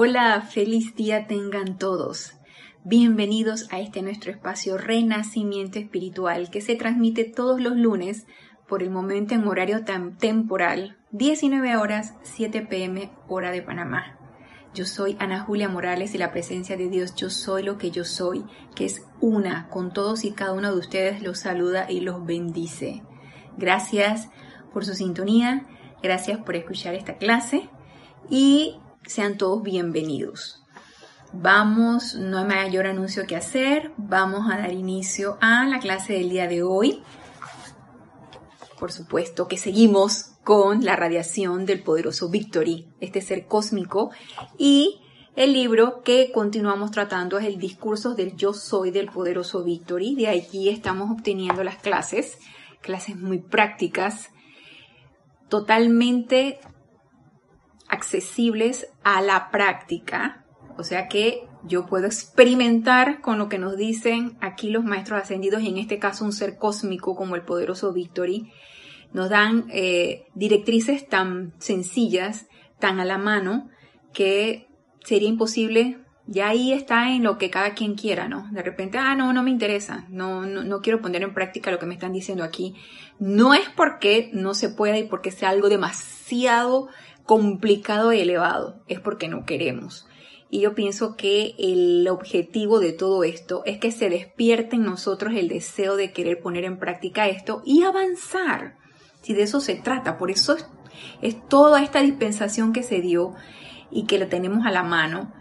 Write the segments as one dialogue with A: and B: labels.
A: Hola, feliz día tengan todos. Bienvenidos a este nuestro espacio Renacimiento Espiritual que se transmite todos los lunes por el momento en horario temporal, 19 horas 7 pm hora de Panamá. Yo soy Ana Julia Morales y la presencia de Dios, yo soy lo que yo soy, que es una con todos y cada uno de ustedes, los saluda y los bendice. Gracias por su sintonía, gracias por escuchar esta clase y sean todos bienvenidos. Vamos, no hay mayor anuncio que hacer, vamos a dar inicio a la clase del día de hoy. Por supuesto que seguimos con la radiación del poderoso Victory, este ser cósmico, y el libro que continuamos tratando es el discurso del yo soy del poderoso Victory. De aquí estamos obteniendo las clases, clases muy prácticas, totalmente accesibles a la práctica, o sea que yo puedo experimentar con lo que nos dicen aquí los maestros ascendidos y en este caso un ser cósmico como el poderoso Victory, nos dan eh, directrices tan sencillas, tan a la mano, que sería imposible, ya ahí está en lo que cada quien quiera, ¿no? De repente, ah, no, no me interesa, no, no, no quiero poner en práctica lo que me están diciendo aquí. No es porque no se pueda y porque sea algo demasiado complicado y elevado, es porque no queremos. Y yo pienso que el objetivo de todo esto es que se despierte en nosotros el deseo de querer poner en práctica esto y avanzar. Si de eso se trata, por eso es, toda esta dispensación que se dio y que la tenemos a la mano,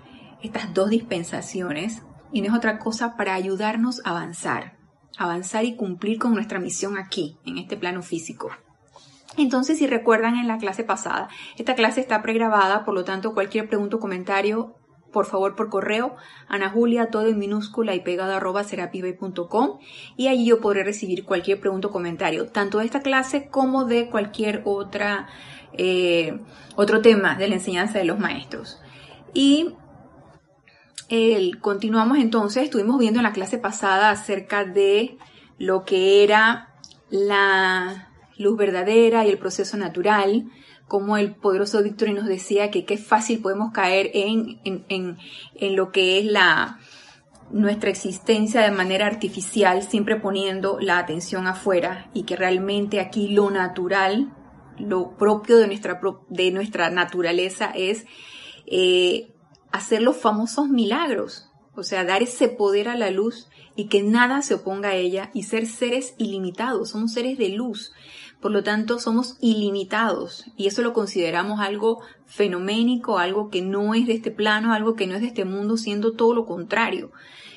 A: estas dos dispensaciones, y no es otra cosa para ayudarnos a avanzar, avanzar y cumplir con nuestra misión aquí, en este plano físico. Entonces, si recuerdan en la clase pasada, esta clase está pregrabada, por lo tanto, cualquier pregunta o comentario, por favor, por correo, Ana Julia, todo en minúscula y pegado arroba serapibe.com y allí yo podré recibir cualquier pregunta o comentario, tanto de esta clase como de cualquier otra, eh, otro tema de la enseñanza de los maestros. Y continuamos entonces, estuvimos viendo en la clase pasada acerca de lo que era la luz verdadera y el proceso natural, como el poderoso Víctor nos decía que qué fácil podemos caer en, en, en, lo que es la, nuestra existencia de manera artificial, siempre poniendo la atención afuera y que realmente aquí lo natural, lo propio de nuestra, de nuestra naturaleza es eh, hacer los famosos milagros, o sea, dar ese poder a la luz y que nada se oponga a ella y ser seres ilimitados, somos seres de luz. Por lo tanto, somos ilimitados y eso lo consideramos algo fenoménico, algo que no es de este plano, algo que no es de este mundo, siendo todo lo contrario.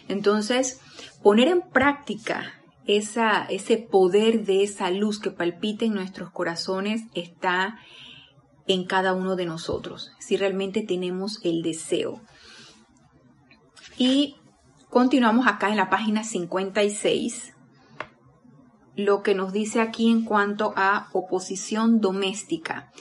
A: Entonces, poner en práctica esa, ese poder de esa luz que palpita en nuestros corazones está en cada uno de nosotros, si realmente tenemos el deseo. Y continuamos acá en la página 56 lo que nos dice aquí en cuanto a oposición doméstica.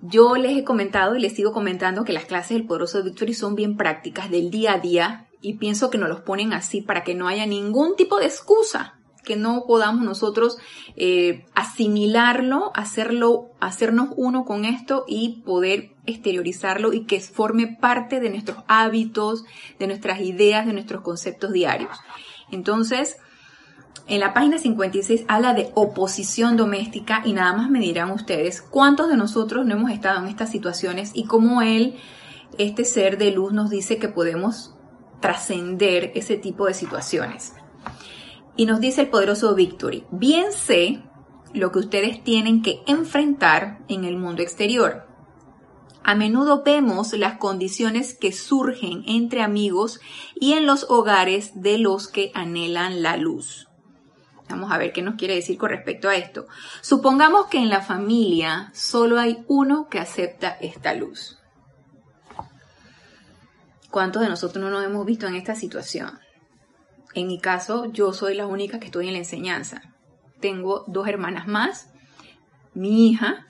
A: Yo les he comentado y les sigo comentando que las clases del poderoso Victory son bien prácticas del día a día y pienso que nos los ponen así para que no haya ningún tipo de excusa, que no podamos nosotros eh, asimilarlo, hacerlo, hacernos uno con esto y poder exteriorizarlo y que forme parte de nuestros hábitos, de nuestras ideas, de nuestros conceptos diarios. Entonces, en la página 56 habla de oposición doméstica y nada más me dirán ustedes cuántos de nosotros no hemos estado en estas situaciones y cómo él, este ser de luz, nos dice que podemos trascender ese tipo de situaciones. Y nos dice el poderoso Victory, bien sé lo que ustedes tienen que enfrentar en el mundo exterior. A menudo vemos las condiciones que surgen entre amigos y en los hogares de los que anhelan la luz. Vamos a ver qué nos quiere decir con respecto a esto. Supongamos que en la familia solo hay uno que acepta esta luz. ¿Cuántos de nosotros no nos hemos visto en esta situación? En mi caso, yo soy la única que estoy en la enseñanza. Tengo dos hermanas más, mi hija,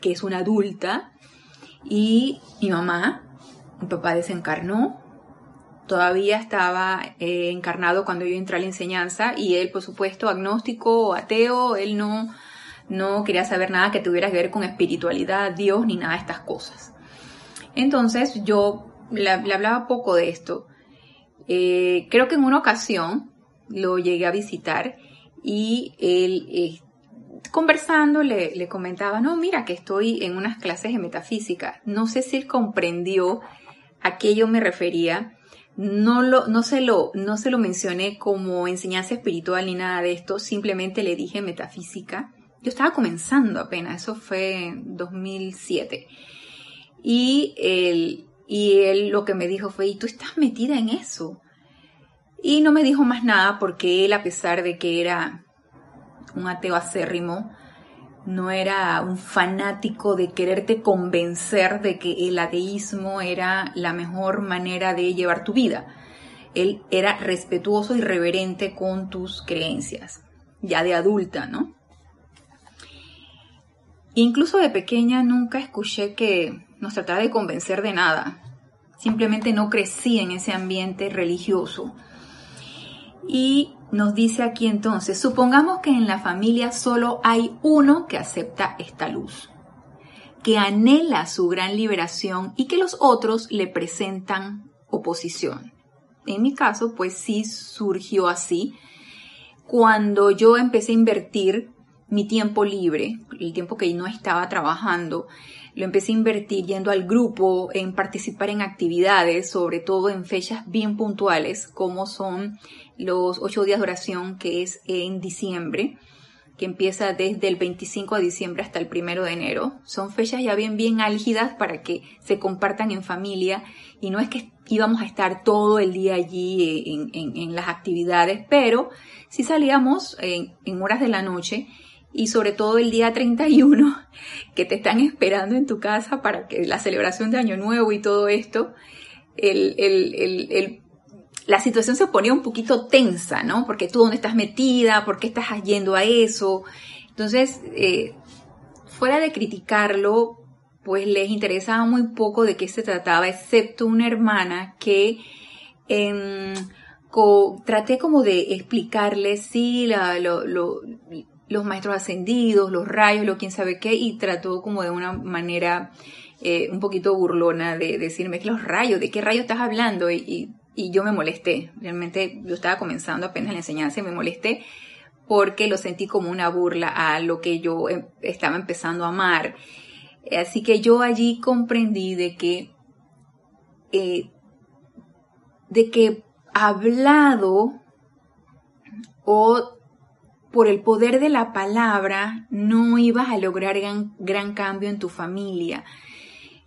A: que es una adulta, y mi mamá. Mi papá desencarnó, todavía estaba eh, encarnado cuando yo entré a la enseñanza y él, por supuesto, agnóstico ateo, él no, no quería saber nada que tuviera que ver con espiritualidad, Dios, ni nada de estas cosas. Entonces yo le, hablaba poco de esto. Eh, creo que en una ocasión lo llegué a visitar y él, eh, conversando, le, le, comentaba, no, mira que estoy en unas clases de metafísica. No sé si él comprendió a qué yo me refería. No, lo, no, se lo, no se lo mencioné como enseñanza espiritual ni nada de esto, simplemente le dije metafísica. Yo estaba comenzando apenas, eso fue en 2007. Y él, y él lo que me dijo fue, ¿y tú estás metida en eso? Y no me dijo más nada porque él, a pesar de que era un ateo acérrimo, no era un fanático de quererte convencer de que el ateísmo era la mejor manera de llevar tu vida. Él era respetuoso y reverente con tus creencias, ya de adulta, ¿no? Incluso de pequeña nunca escuché que nos tratara de convencer de nada. Simplemente no crecí en ese ambiente religioso. Y nos dice aquí entonces, supongamos que en la familia solo hay uno que acepta esta luz, que anhela su gran liberación y que los otros le presentan oposición. En mi caso, pues sí surgió así. Cuando yo empecé a invertir mi tiempo libre, el tiempo que no estaba trabajando, lo empecé a invertir yendo al grupo, en participar en actividades, sobre todo en fechas bien puntuales, como son los ocho días de oración, que es en diciembre, que empieza desde el 25 de diciembre hasta el primero de enero. Son fechas ya bien, bien álgidas para que se compartan en familia y no es que íbamos a estar todo el día allí en, las actividades, pero si salíamos en horas de la noche y sobre todo el día 31 que te están esperando en tu casa para que la celebración de Año Nuevo y todo esto, la situación se ponía un poquito tensa, ¿no? Porque tú dónde estás metida, por qué estás yendo a eso. Entonces, eh, fuera de criticarlo, pues les interesaba muy poco de qué se trataba, excepto una hermana que em, traté como de explicarle, sí, la, lo, los maestros ascendidos, los rayos, lo quién sabe qué, y trató como de una manera eh, un poquito burlona de decirme que los rayos, ¿de qué rayos estás hablando? Y, yo me molesté, realmente yo estaba comenzando apenas la enseñanza y me molesté porque lo sentí como una burla a lo que yo em, estaba empezando a amar. Así que yo allí comprendí de que, eh, de que hablado o por el poder de la palabra no ibas a lograr gran, cambio en tu familia.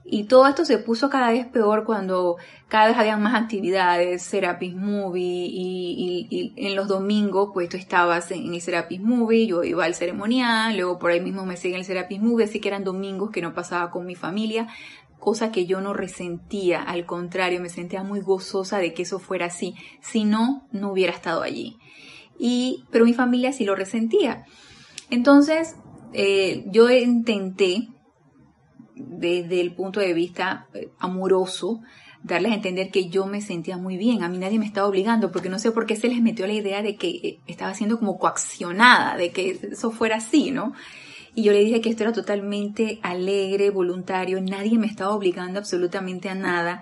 A: Y todo esto se puso cada vez peor cuando cada vez había más actividades, Serapis Movie, y, en los domingos, pues tú estabas en, el Serapis Movie, yo iba al ceremonial, luego por ahí mismo me seguía el Serapis Movie, así que eran domingos que no pasaba con mi familia, cosa que yo no resentía, al contrario, me sentía muy gozosa de que eso fuera así, si no, no hubiera estado allí y, pero mi familia sí lo resentía. Entonces, eh, yo intenté, desde el punto de vista eh, amoroso, darles a entender que yo me sentía muy bien. A mí nadie me estaba obligando, porque no sé por qué se les metió la idea de que eh, estaba siendo como coaccionada, de que eso fuera así, ¿no? Y yo le dije que esto era totalmente alegre, voluntario, nadie me estaba obligando absolutamente a nada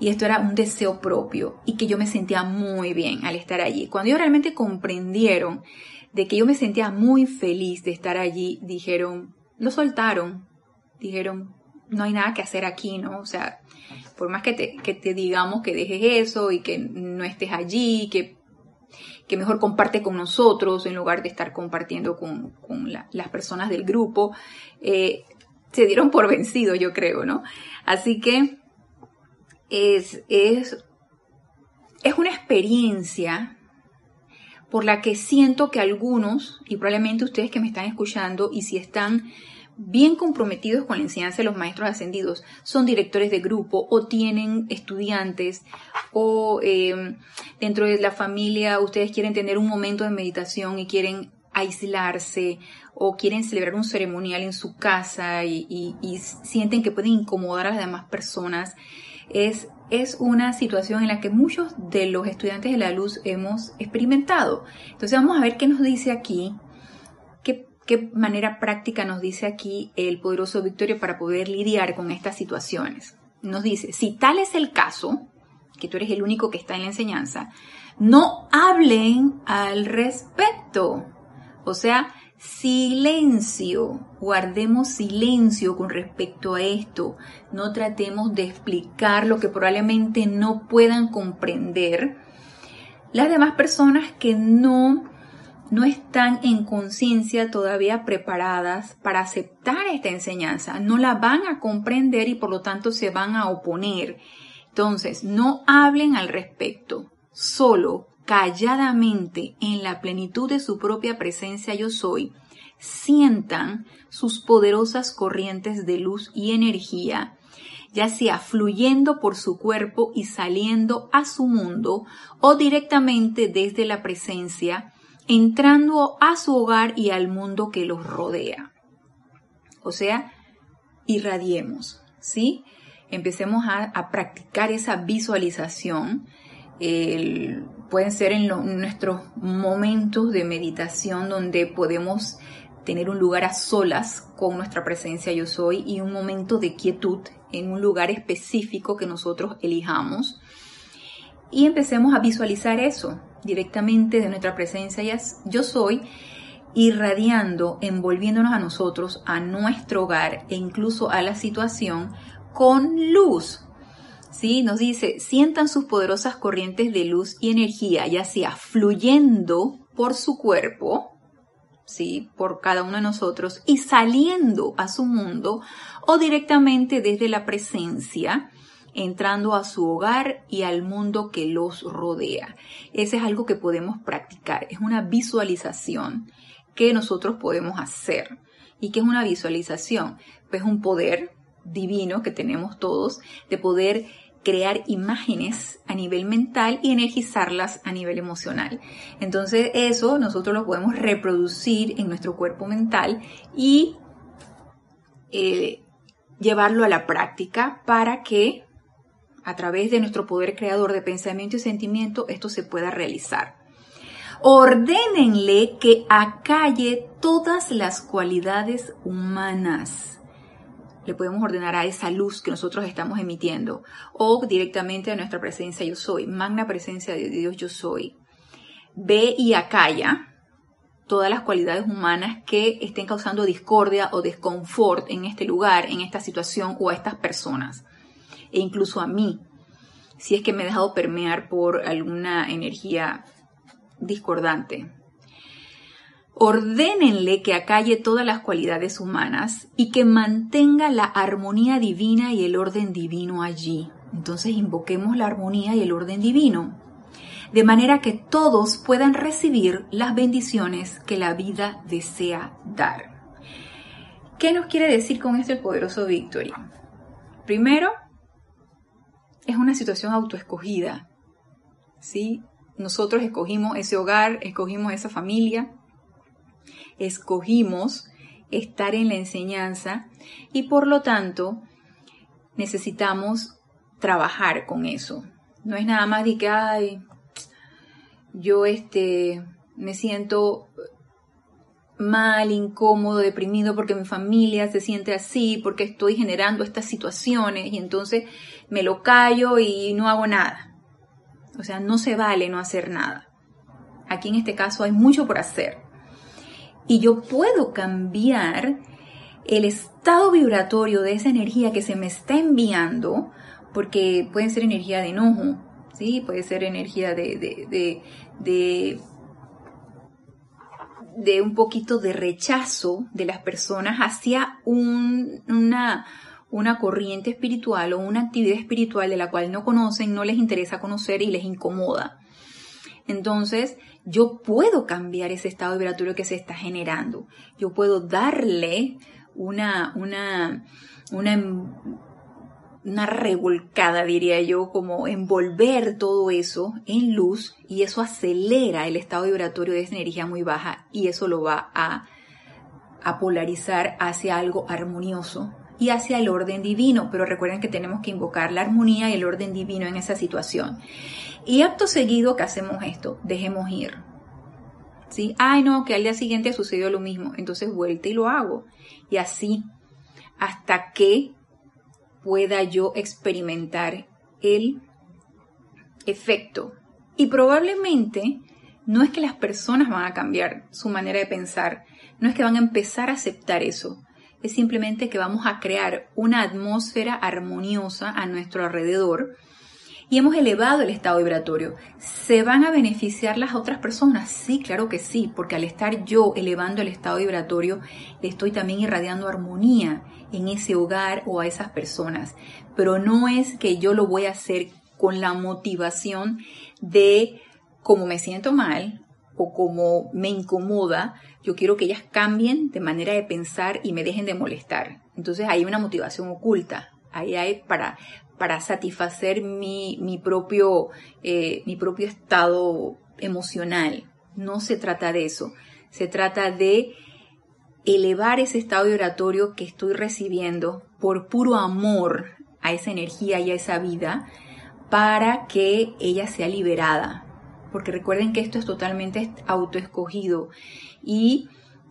A: y esto era un deseo propio y que yo me sentía muy bien al estar allí. Cuando ellos realmente comprendieron de que yo me sentía muy feliz de estar allí, dijeron, lo soltaron, dijeron, no hay nada que hacer aquí, ¿no? O sea, por más que te, que te digamos que dejes eso y que no estés allí, que, que mejor comparte con nosotros en lugar de estar compartiendo con, con las personas del grupo, eh, se dieron por vencido, yo creo, ¿no? Así que es, es, es una experiencia por la que siento que algunos, y probablemente ustedes que me están escuchando, y si están bien comprometidos con la enseñanza de los maestros ascendidos, son directores de grupo o tienen estudiantes o em, dentro de la familia ustedes quieren tener un momento de meditación y quieren aislarse o quieren celebrar un ceremonial en su casa y, y sienten que pueden incomodar a las demás personas es, es una situación en la que muchos de los estudiantes de la luz hemos experimentado. Entonces vamos a ver qué nos dice aquí, qué, manera práctica nos dice aquí el poderoso Victorio para poder lidiar con estas situaciones. nos dice, si tal es el caso, que tú eres el único que está en la enseñanza, no hablen al respecto. O sea, silencio, guardemos silencio con respecto a esto. No tratemos de explicar lo que probablemente no puedan comprender las demás personas que no no están en conciencia todavía preparadas para aceptar esta enseñanza, no la van a comprender y por lo tanto se van a oponer. Entonces, no hablen al respecto, solo calladamente en la plenitud de su propia presencia yo soy, sientan sus poderosas corrientes de luz y energía, ya sea fluyendo por su cuerpo y saliendo a su mundo o directamente desde la presencia, entrando a su hogar y al mundo que los rodea. O sea, irradiemos, ¿sí? Empecemos a, practicar esa visualización pueden ser en, nuestros momentos de meditación donde podemos tener un lugar a solas con nuestra presencia yo soy y un momento de quietud en un lugar específico que nosotros elijamos y empecemos a visualizar eso directamente de nuestra presencia yo soy irradiando, envolviéndonos a nosotros, a nuestro hogar e incluso a la situación con luz, ¿sí? Nos dice, sientan sus poderosas corrientes de luz y energía, ya sea fluyendo por su cuerpo, ¿sí? Por cada uno de nosotros y saliendo a su mundo o directamente desde la presencia, entrando a su hogar y al mundo que los rodea. Ese es algo que podemos practicar, es una visualización que nosotros podemos hacer. ¿Y qué es una visualización? Pues un poder divino que tenemos todos de poder crear imágenes a nivel mental y energizarlas a nivel emocional. Entonces eso nosotros lo podemos reproducir en nuestro cuerpo mental y eh, llevarlo a la práctica para que a través de nuestro poder creador de pensamiento y sentimiento esto se pueda realizar. Ordénenle que acalle todas las cualidades humanas le podemos ordenar a esa luz que nosotros estamos emitiendo o directamente a nuestra presencia yo soy, magna presencia de Dios yo soy. Ve y acalla todas las cualidades humanas que estén causando discordia o desconfort en este lugar, en esta situación o a estas personas, e incluso a mí, si es que me he dejado permear por alguna energía discordante. Ordénenle que acalle todas las cualidades humanas y que mantenga la armonía divina y el orden divino allí. Entonces invoquemos la armonía y el orden divino, de manera que todos puedan recibir las bendiciones que la vida desea dar. ¿Qué nos quiere decir con esto el poderoso Victory? Primero, es una situación autoescogida. ¿sí? Nosotros escogimos ese hogar, escogimos esa familia, escogimos estar en la enseñanza y por lo tanto necesitamos trabajar con eso. No es nada más de que, ay, yo este, me siento mal, incómodo, deprimido porque mi familia se siente así, porque estoy generando estas situaciones y entonces me lo callo y no hago nada. O sea, no se vale no hacer nada. Aquí en este caso hay mucho por hacer y yo puedo cambiar el estado vibratorio de esa energía que se me está enviando, porque puede ser energía de enojo, ¿sí? puede ser energía de, de, de, de, un poquito de rechazo de las personas hacia una, una corriente espiritual o una actividad espiritual de la cual no conocen, no les interesa conocer y les incomoda. Entonces, yo puedo cambiar ese estado vibratorio que se está generando. Yo puedo darle una, una, una, una revolcada, diría yo, como envolver todo eso en luz y eso acelera el estado vibratorio de esa energía muy baja y eso lo va a, a polarizar hacia algo armonioso y hacia el orden divino. Pero recuerden que tenemos que invocar la armonía y el orden divino en esa situación. Y acto seguido que hacemos esto, dejemos ir. ¿Sí? Ay, no, que al día siguiente sucedió lo mismo. Entonces vuelta y lo hago. Y así, hasta que pueda yo experimentar el efecto. Y probablemente no es que las personas van a cambiar su manera de pensar, no es que van a empezar a aceptar eso, es simplemente que vamos a crear una atmósfera armoniosa a nuestro alrededor y hemos elevado el estado vibratorio. ¿Se van a beneficiar las otras personas? Sí, claro que sí, porque al estar yo elevando el estado vibratorio, le estoy también irradiando armonía en ese hogar o a esas personas. Pero no es que yo lo voy a hacer con la motivación de como me siento mal o como me incomoda, yo quiero que ellas cambien de manera de pensar y me dejen de molestar. Entonces hay una motivación oculta. Ahí hay para, para satisfacer mi, mi, propio, eh, mi propio estado emocional. No se trata de eso. Se trata de elevar ese estado vibratorio que estoy recibiendo por puro amor a esa energía y a esa vida para que ella sea liberada. Porque recuerden que esto es totalmente autoescogido y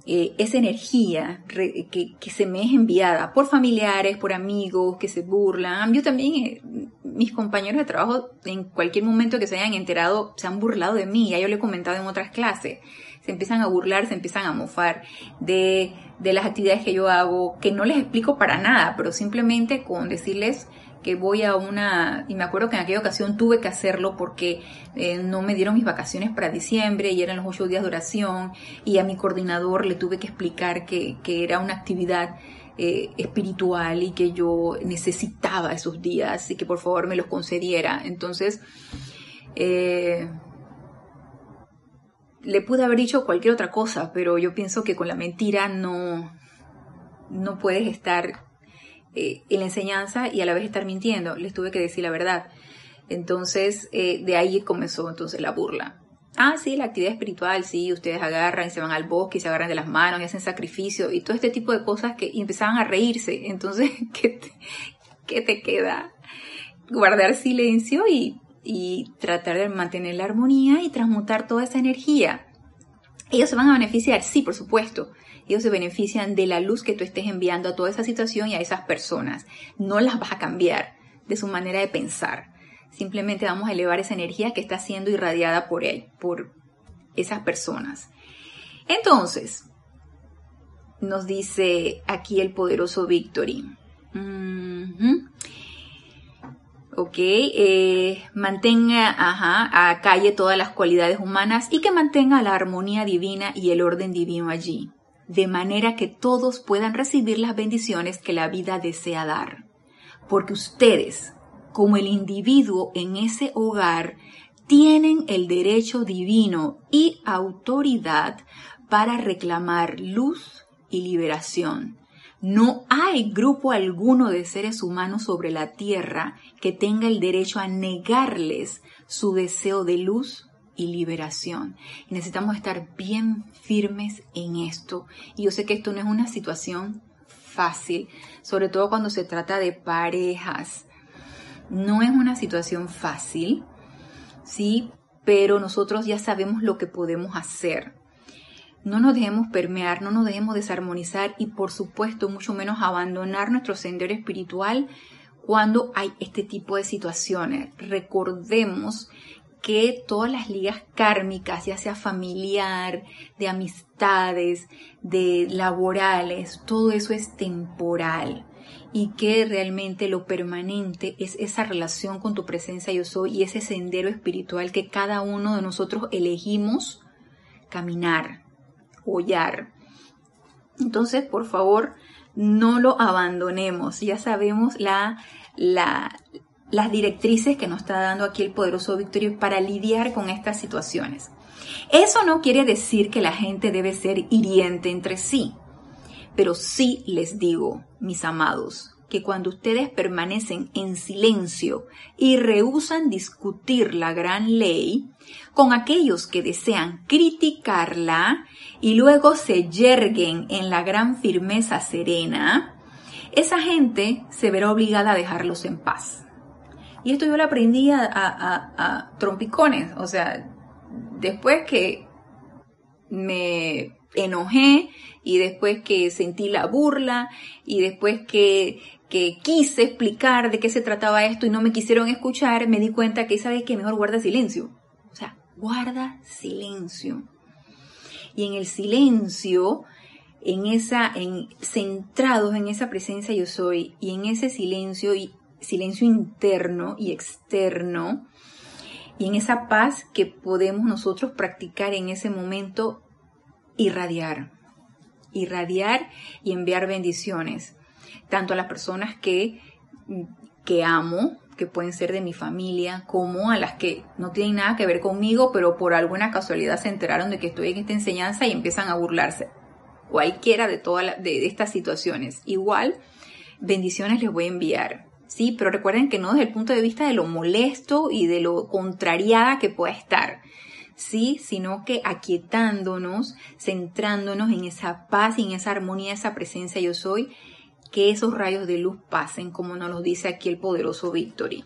A: eh, esa energía que, se me es enviada por familiares, por amigos que se burlan. Yo también, eh, mis compañeros de trabajo, en cualquier momento que se hayan enterado, se han burlado de mí. Ya yo lo he comentado en otras clases. Se empiezan a burlar, se empiezan a mofar de, de las actividades que yo hago, que no les explico para nada, pero simplemente con decirles que voy a una, y me acuerdo que en aquella ocasión tuve que hacerlo porque eh, no me dieron mis vacaciones para diciembre y eran los ocho días de oración y a mi coordinador le tuve que explicar que, era una actividad eh, espiritual y que yo necesitaba esos días y que por favor me los concediera. Entonces, eh, le pude haber dicho cualquier otra cosa, pero yo pienso que con la mentira no, no puedes estar eh, en la enseñanza y a la vez estar mintiendo. Les tuve que decir la verdad. Entonces, eh, de ahí comenzó entonces la burla. Ah, sí, la actividad espiritual, sí, ustedes agarran y se van al bosque y se agarran de las manos y hacen sacrificio y todo este tipo de cosas que empezaban a reírse. Entonces, ¿qué te, qué te queda? Guardar silencio y, y tratar de mantener la armonía y transmutar toda esa energía. ¿Ellos se van a beneficiar? Sí, por supuesto ellos se benefician de la luz que tú estés enviando a toda esa situación y a esas personas. No las vas a cambiar de su manera de pensar. Simplemente vamos a elevar esa energía que está siendo irradiada por él, por esas personas. Entonces, nos dice aquí el poderoso Victory. Ok, eh, mantenga, ajá, a calle todas las cualidades humanas y que mantenga la armonía divina y el orden divino allí de manera que todos puedan recibir las bendiciones que la vida desea dar. Porque ustedes, como el individuo en ese hogar, tienen el derecho divino y autoridad para reclamar luz y liberación. No hay grupo alguno de seres humanos sobre la tierra que tenga el derecho a negarles su deseo de luz y liberación. Y necesitamos estar bien firmes en esto. Y yo sé que esto no es una situación fácil, sobre todo cuando se trata de parejas. No es una situación fácil, ¿sí? Pero nosotros ya sabemos lo que podemos hacer. No nos dejemos permear, no nos dejemos desarmonizar y por supuesto mucho menos abandonar nuestro sendero espiritual cuando hay este tipo de situaciones. Recordemos que todas las ligas kármicas, ya sea familiar, de amistades, de laborales, todo eso es temporal y que realmente lo permanente es esa relación con tu presencia yo soy y ese sendero espiritual que cada uno de nosotros elegimos caminar, hollar. Entonces, por favor, no lo abandonemos. Ya sabemos la, la, las directrices que nos está dando aquí el poderoso Victorio para lidiar con estas situaciones. Eso no quiere decir que la gente debe ser hiriente entre sí, pero sí les digo, mis amados, que cuando ustedes permanecen en silencio y rehusan discutir la gran ley con aquellos que desean criticarla y luego se yerguen en la gran firmeza serena, esa gente se verá obligada a dejarlos en paz. Y esto yo lo aprendí a, trompicones. O sea, después que me enojé y después que sentí la burla y después que, que quise explicar de qué se trataba esto y no me quisieron escuchar, me di cuenta que, ¿sabes que Mejor guarda silencio. O sea, guarda silencio. Y en el silencio, en esa, en, centrados en esa presencia yo soy, y en ese silencio, y silencio interno y externo, y en esa paz que podemos nosotros practicar en ese momento, irradiar, irradiar y enviar bendiciones tanto a las personas que, que amo, que pueden ser de mi familia, como a las que no tienen nada que ver conmigo, pero por alguna casualidad se enteraron de que estoy en esta enseñanza y empiezan a burlarse. Cualquiera de todas de estas situaciones. Igual, bendiciones les voy a enviar. Sí, pero recuerden que no desde el punto de vista de lo molesto y de lo contrariada que pueda estar. Sí, sino que aquietándonos, centrándonos en esa paz y en esa armonía, esa presencia yo soy, que esos rayos de luz pasen, como nos lo dice aquí el poderoso Victory.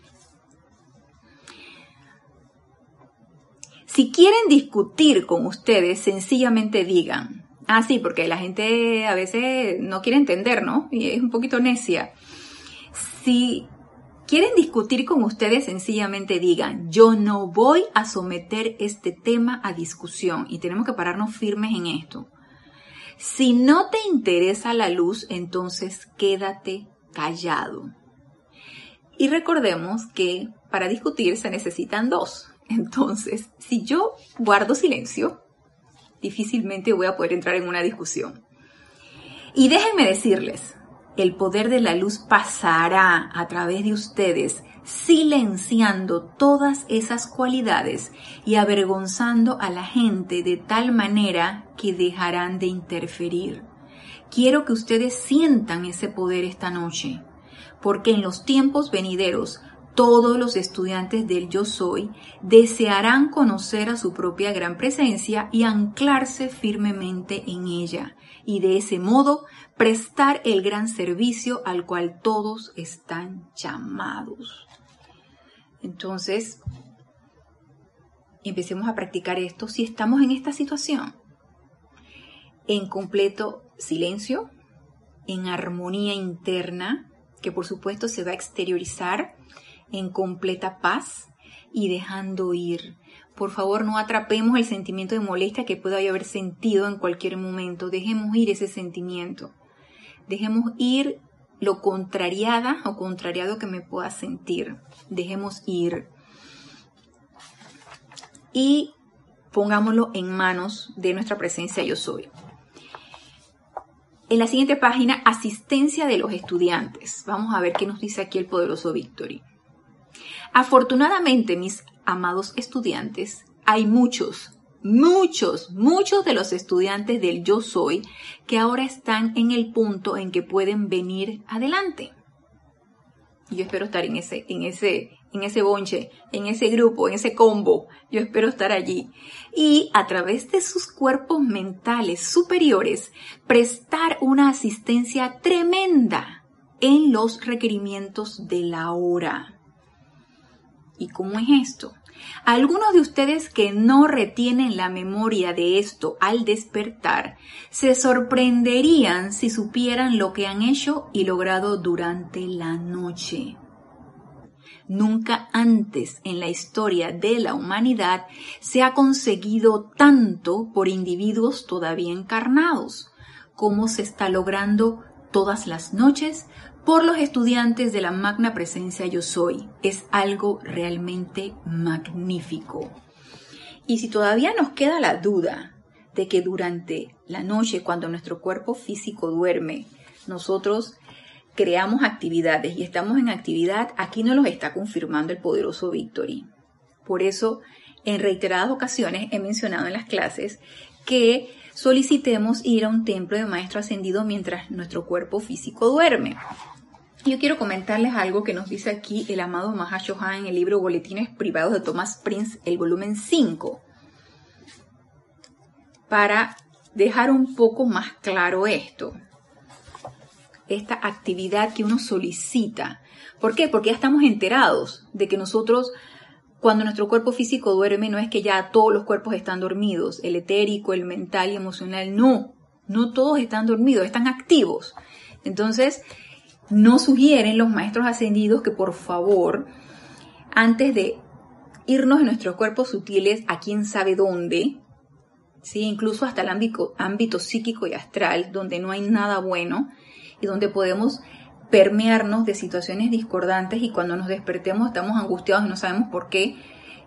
A: Si quieren discutir con ustedes, sencillamente digan. Ah, sí, porque la gente a veces no quiere entender, ¿no? Y es un poquito necia. Si quieren discutir con ustedes, sencillamente digan, yo no voy a someter este tema a discusión y tenemos que pararnos firmes en esto. Si no te interesa la luz, entonces quédate callado. Y recordemos que para discutir se necesitan dos. Entonces, si yo guardo silencio, difícilmente voy a poder entrar en una discusión. Y déjenme decirles, el poder de la luz pasará a través de ustedes silenciando todas esas cualidades y avergonzando a la gente de tal manera que dejarán de interferir. Quiero que ustedes sientan ese poder esta noche, porque en los tiempos venideros todos los estudiantes del yo soy desearán conocer a su propia gran presencia y anclarse firmemente en ella, y de ese modo prestar el gran servicio al cual todos están llamados. Entonces, empecemos a practicar esto si estamos en esta situación. En completo silencio, en armonía interna, que por supuesto se va a exteriorizar en completa paz y dejando ir. Por favor, no atrapemos el sentimiento de molestia que pueda haber sentido en cualquier momento. Dejemos ir ese sentimiento. Dejemos ir lo contrariada o contrariado que me pueda sentir. Dejemos ir. Y pongámoslo en manos de nuestra presencia yo soy. En la siguiente página, asistencia de los estudiantes. Vamos a ver qué nos dice aquí el poderoso Victory. Afortunadamente, mis amados estudiantes, hay muchos, muchos, muchos de los estudiantes del yo soy que ahora están en el punto en que pueden venir adelante. Yo espero estar en ese, en ese, en ese bonche, en ese grupo, en ese combo. Yo espero estar allí. Y a través de sus cuerpos mentales superiores, prestar una asistencia tremenda en los requerimientos de la hora. ¿Y cómo es esto? Algunos de ustedes que no retienen la memoria de esto al despertar se sorprenderían si supieran lo que han hecho y logrado durante la noche. Nunca antes en la historia de la humanidad se ha conseguido tanto por individuos todavía encarnados, como se está logrando todas las noches por los estudiantes de la magna presencia yo soy. Es algo realmente magnífico. Y si todavía nos queda la duda de que durante la noche, cuando nuestro cuerpo físico duerme, nosotros creamos actividades y estamos en actividad, aquí nos los está confirmando el poderoso Victory. Por eso, en reiteradas ocasiones he mencionado en las clases que solicitemos ir a un templo de maestro ascendido mientras nuestro cuerpo físico duerme. Yo quiero comentarles algo que nos dice aquí el amado Mahashohan en el libro Boletines Privados de Thomas Prince, el volumen 5, para dejar un poco más claro esto, esta actividad que uno solicita. ¿Por qué? Porque ya estamos enterados de que nosotros, cuando nuestro cuerpo físico duerme, no es que ya todos los cuerpos están dormidos, el etérico, el mental y emocional, no, no todos están dormidos, están activos. Entonces, nos sugieren los maestros ascendidos que por favor, antes de irnos en nuestros cuerpos sutiles a quién sabe dónde, ¿sí? incluso hasta el ámbito, ámbito psíquico y astral, donde no hay nada bueno y donde podemos permearnos de situaciones discordantes y cuando nos despertemos estamos angustiados y no sabemos por qué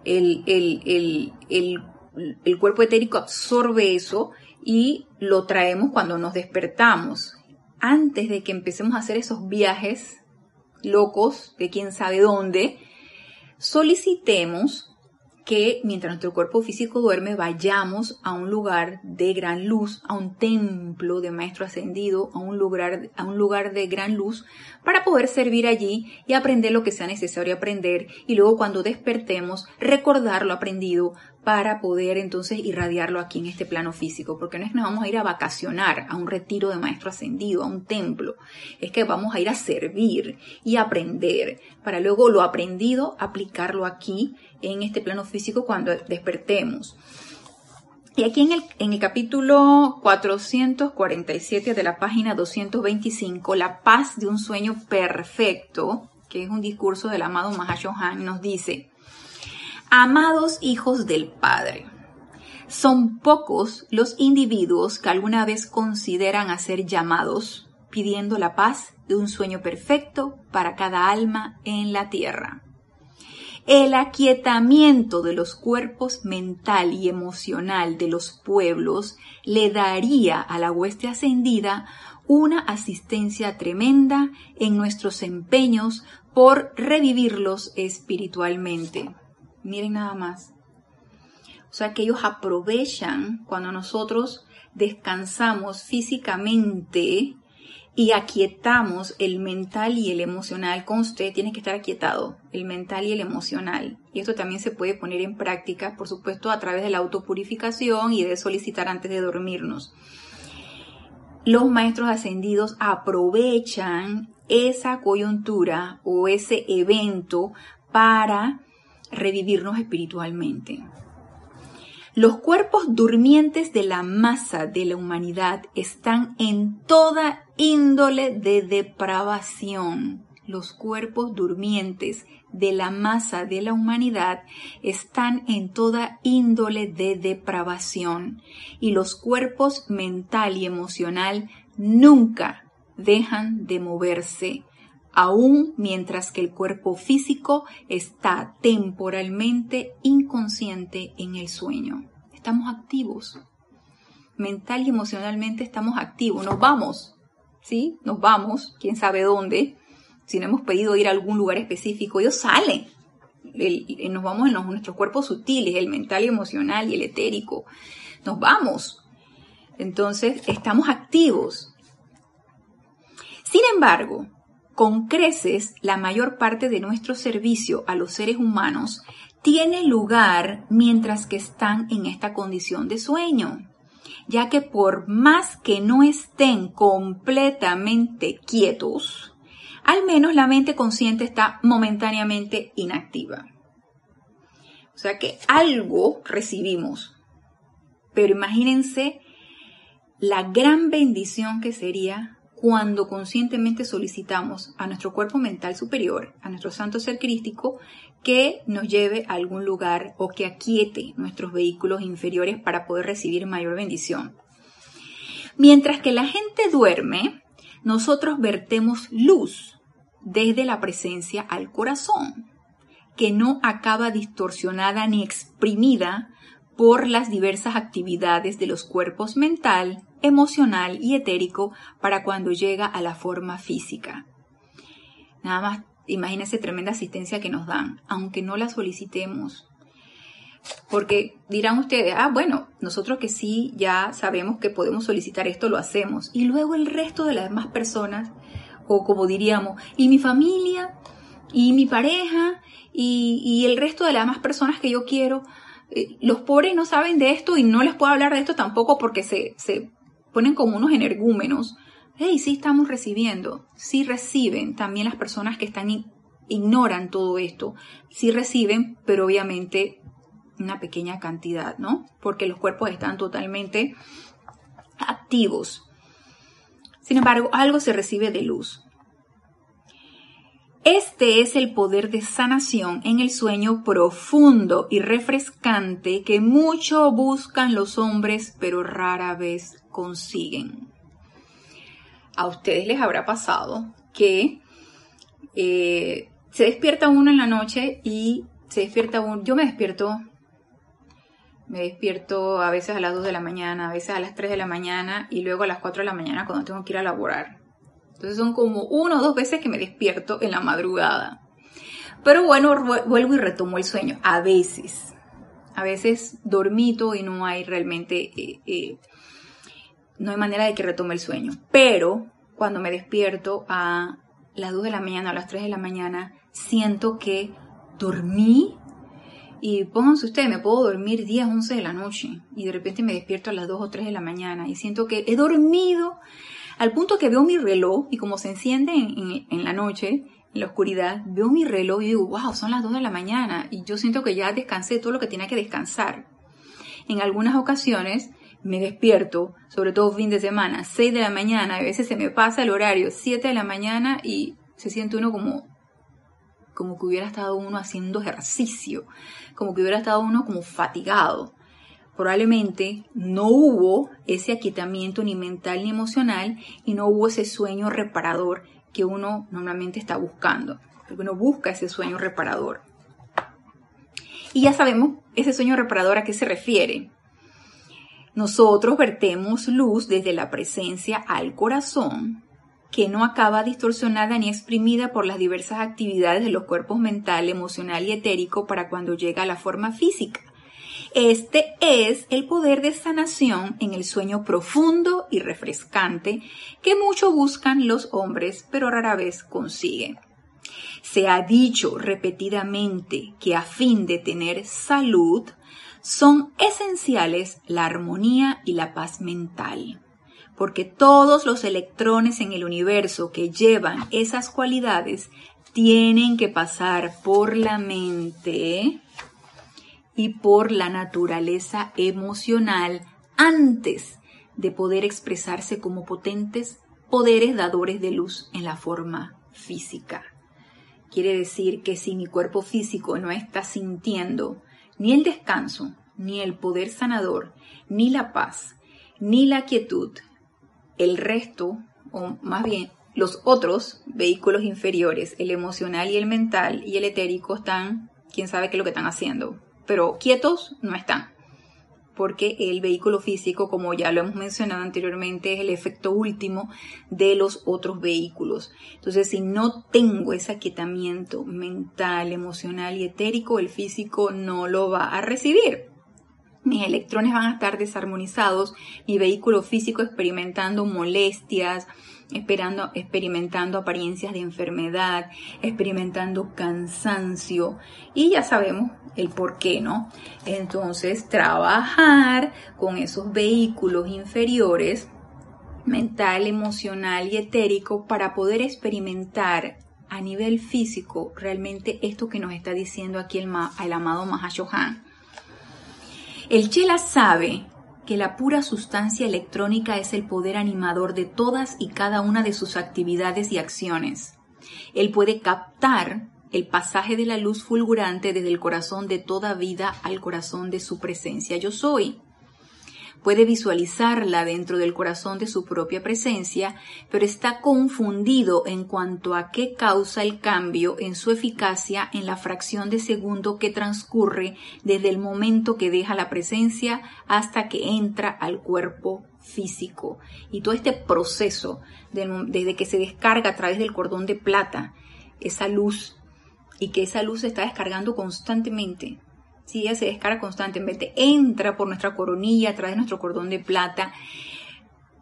A: el, el, el, el cuerpo etérico absorbe eso y lo traemos cuando nos despertamos. Antes de que empecemos a hacer esos viajes locos de quién sabe dónde, solicitemos que mientras nuestro cuerpo físico duerme vayamos a un lugar de gran luz, a un templo de maestro ascendido, a un lugar, a un lugar de gran luz, para poder servir allí y aprender lo que sea necesario aprender y luego cuando despertemos recordar lo aprendido para poder entonces irradiarlo aquí en este plano físico, porque no es que nos vamos a ir a vacacionar a un retiro de maestro ascendido, a un templo, es que vamos a ir a servir y aprender para luego lo aprendido aplicarlo aquí en este plano físico cuando despertemos. Y aquí en el, en el capítulo 447 de la página 225, La paz de un sueño perfecto, que es un discurso del amado Mahashohan, nos dice, Amados hijos del Padre, son pocos los individuos que alguna vez consideran hacer llamados pidiendo la paz de un sueño perfecto para cada alma en la tierra el aquietamiento de los cuerpos mental y emocional de los pueblos le daría a la hueste ascendida una asistencia tremenda en nuestros empeños por revivirlos espiritualmente. Miren nada más. O sea que ellos aprovechan cuando nosotros descansamos físicamente y aquietamos el mental y el emocional. Con usted tiene que estar aquietado, el mental y el emocional. Y esto también se puede poner en práctica, por supuesto, a través de la autopurificación y de solicitar antes de dormirnos. Los maestros ascendidos aprovechan esa coyuntura o ese evento para revivirnos espiritualmente. Los cuerpos durmientes de la masa de la humanidad están en toda índole de depravación. Los cuerpos durmientes de la masa de la humanidad están en toda índole de depravación y los cuerpos mental y emocional nunca dejan de moverse, aun mientras que el cuerpo físico está temporalmente inconsciente en el sueño estamos activos. Mental y emocionalmente estamos activos. Nos vamos, ¿sí? Nos vamos, quién sabe dónde. Si no hemos pedido ir a algún lugar específico, ellos salen. nos vamos en nuestros cuerpos sutiles, el mental y emocional y el etérico. Nos vamos. Entonces, estamos activos. Sin embargo, con creces, la mayor parte de nuestro servicio a los seres humanos tiene lugar mientras que están en esta condición de sueño, ya que por más que no estén completamente quietos, al menos la mente consciente está momentáneamente inactiva. O sea que algo recibimos, pero imagínense la gran bendición que sería cuando conscientemente solicitamos a nuestro cuerpo mental superior, a nuestro santo ser crístico, que nos lleve a algún lugar o que aquiete nuestros vehículos inferiores para poder recibir mayor bendición. Mientras que la gente duerme, nosotros vertemos luz desde la presencia al corazón, que no acaba distorsionada ni exprimida por las diversas actividades de los cuerpos mental, emocional y etérico para cuando llega a la forma física. Nada más imagínense tremenda asistencia que nos dan, aunque no la solicitemos. Porque dirán ustedes, ah, bueno, nosotros que sí ya sabemos que podemos solicitar esto, lo hacemos. Y luego el resto de las demás personas, o como diríamos, y mi familia, y mi pareja, y, el resto de las demás personas que yo quiero, los pobres no saben de esto y no les puedo hablar de esto tampoco porque se, se ponen como unos energúmenos hey, sí estamos recibiendo, sí reciben también las personas que están ignoran todo esto, sí reciben, pero obviamente una pequeña cantidad, ¿no? Porque los cuerpos están totalmente activos. Sin embargo, algo se recibe de luz. Este es el poder de sanación en el sueño profundo y refrescante que mucho buscan los hombres, pero rara vez consiguen. A ustedes les habrá pasado que eh, se despierta uno en la noche y se despierta uno, yo me despierto, me despierto a veces a las 2 de la mañana, a veces a las 3 de la mañana y luego a las 4 de la mañana cuando tengo que ir a laborar. Entonces son como una o dos veces que me despierto en la madrugada. Pero bueno, vuelvo y retomo el sueño. A veces. A veces dormito y no hay realmente, eh, eh, no hay manera de que retome el sueño. Pero cuando me despierto a las 2 de la mañana, a las 3 de la mañana, siento que dormí y pónganse ustedes, me puedo dormir 10, 11 de la noche y de repente me despierto a las 2 o 3 de la mañana y siento que he dormido al punto que veo mi reloj y como se enciende en, la noche, en la oscuridad, veo mi reloj y digo, wow, son las 2 de la mañana y yo siento que ya descansé todo lo que tenía que descansar. En algunas ocasiones me despierto, sobre todo fin de semana, 6 de la mañana, a veces se me pasa el horario, 7 de la mañana y se siente uno como como que hubiera estado uno haciendo ejercicio, como que hubiera estado uno como fatigado probablemente no hubo ese aquietamiento ni mental ni emocional y no hubo ese sueño reparador que uno normalmente está buscando, porque uno busca ese sueño reparador. Y ya sabemos ese sueño reparador a qué se refiere. Nosotros vertemos luz desde la presencia al corazón, que no acaba distorsionada ni exprimida por las diversas actividades de los cuerpos mental, emocional y etérico para cuando llega a la forma física. Este es el poder de sanación en el sueño profundo y refrescante que mucho buscan los hombres, pero rara vez consiguen. Se ha dicho repetidamente que a fin de tener salud son esenciales la armonía y la paz mental, porque todos los electrones en el universo que llevan esas cualidades tienen que pasar por la mente y por la naturaleza emocional antes de poder expresarse como potentes poderes dadores de luz en la forma física. Quiere decir que si mi cuerpo físico no está sintiendo ni el descanso, ni el poder sanador, ni la paz, ni la quietud, el resto, o más bien los otros vehículos inferiores, el emocional y el mental y el etérico, están, quién sabe qué es lo que están haciendo, pero quietos no están. Porque el vehículo físico, como ya lo hemos mencionado anteriormente, es el efecto último de los otros vehículos. Entonces, si no tengo ese aquietamiento mental, emocional y etérico, el físico no lo va a recibir. Mis electrones van a estar desarmonizados, mi vehículo físico experimentando molestias, esperando, experimentando apariencias de enfermedad, experimentando cansancio y ya sabemos el por qué, ¿no? Entonces, trabajar con esos vehículos inferiores, mental, emocional y etérico, para poder experimentar a nivel físico realmente esto que nos está diciendo aquí el, amado Mahashohan. El Chela sabe que la pura sustancia electrónica es el poder animador de todas y cada una de sus actividades y acciones. Él puede captar el pasaje de la luz fulgurante desde el corazón de toda vida al corazón de su presencia yo soy puede visualizarla dentro del corazón de su propia presencia, pero está confundido en cuanto a qué causa el cambio en su eficacia en la fracción de segundo que transcurre desde el momento que deja la presencia hasta que entra al cuerpo físico. Y todo este proceso, desde que se descarga a través del cordón de plata, esa luz, y que esa luz se está descargando constantemente si ella se descarga constantemente, entra por nuestra coronilla a través de nuestro cordón de plata,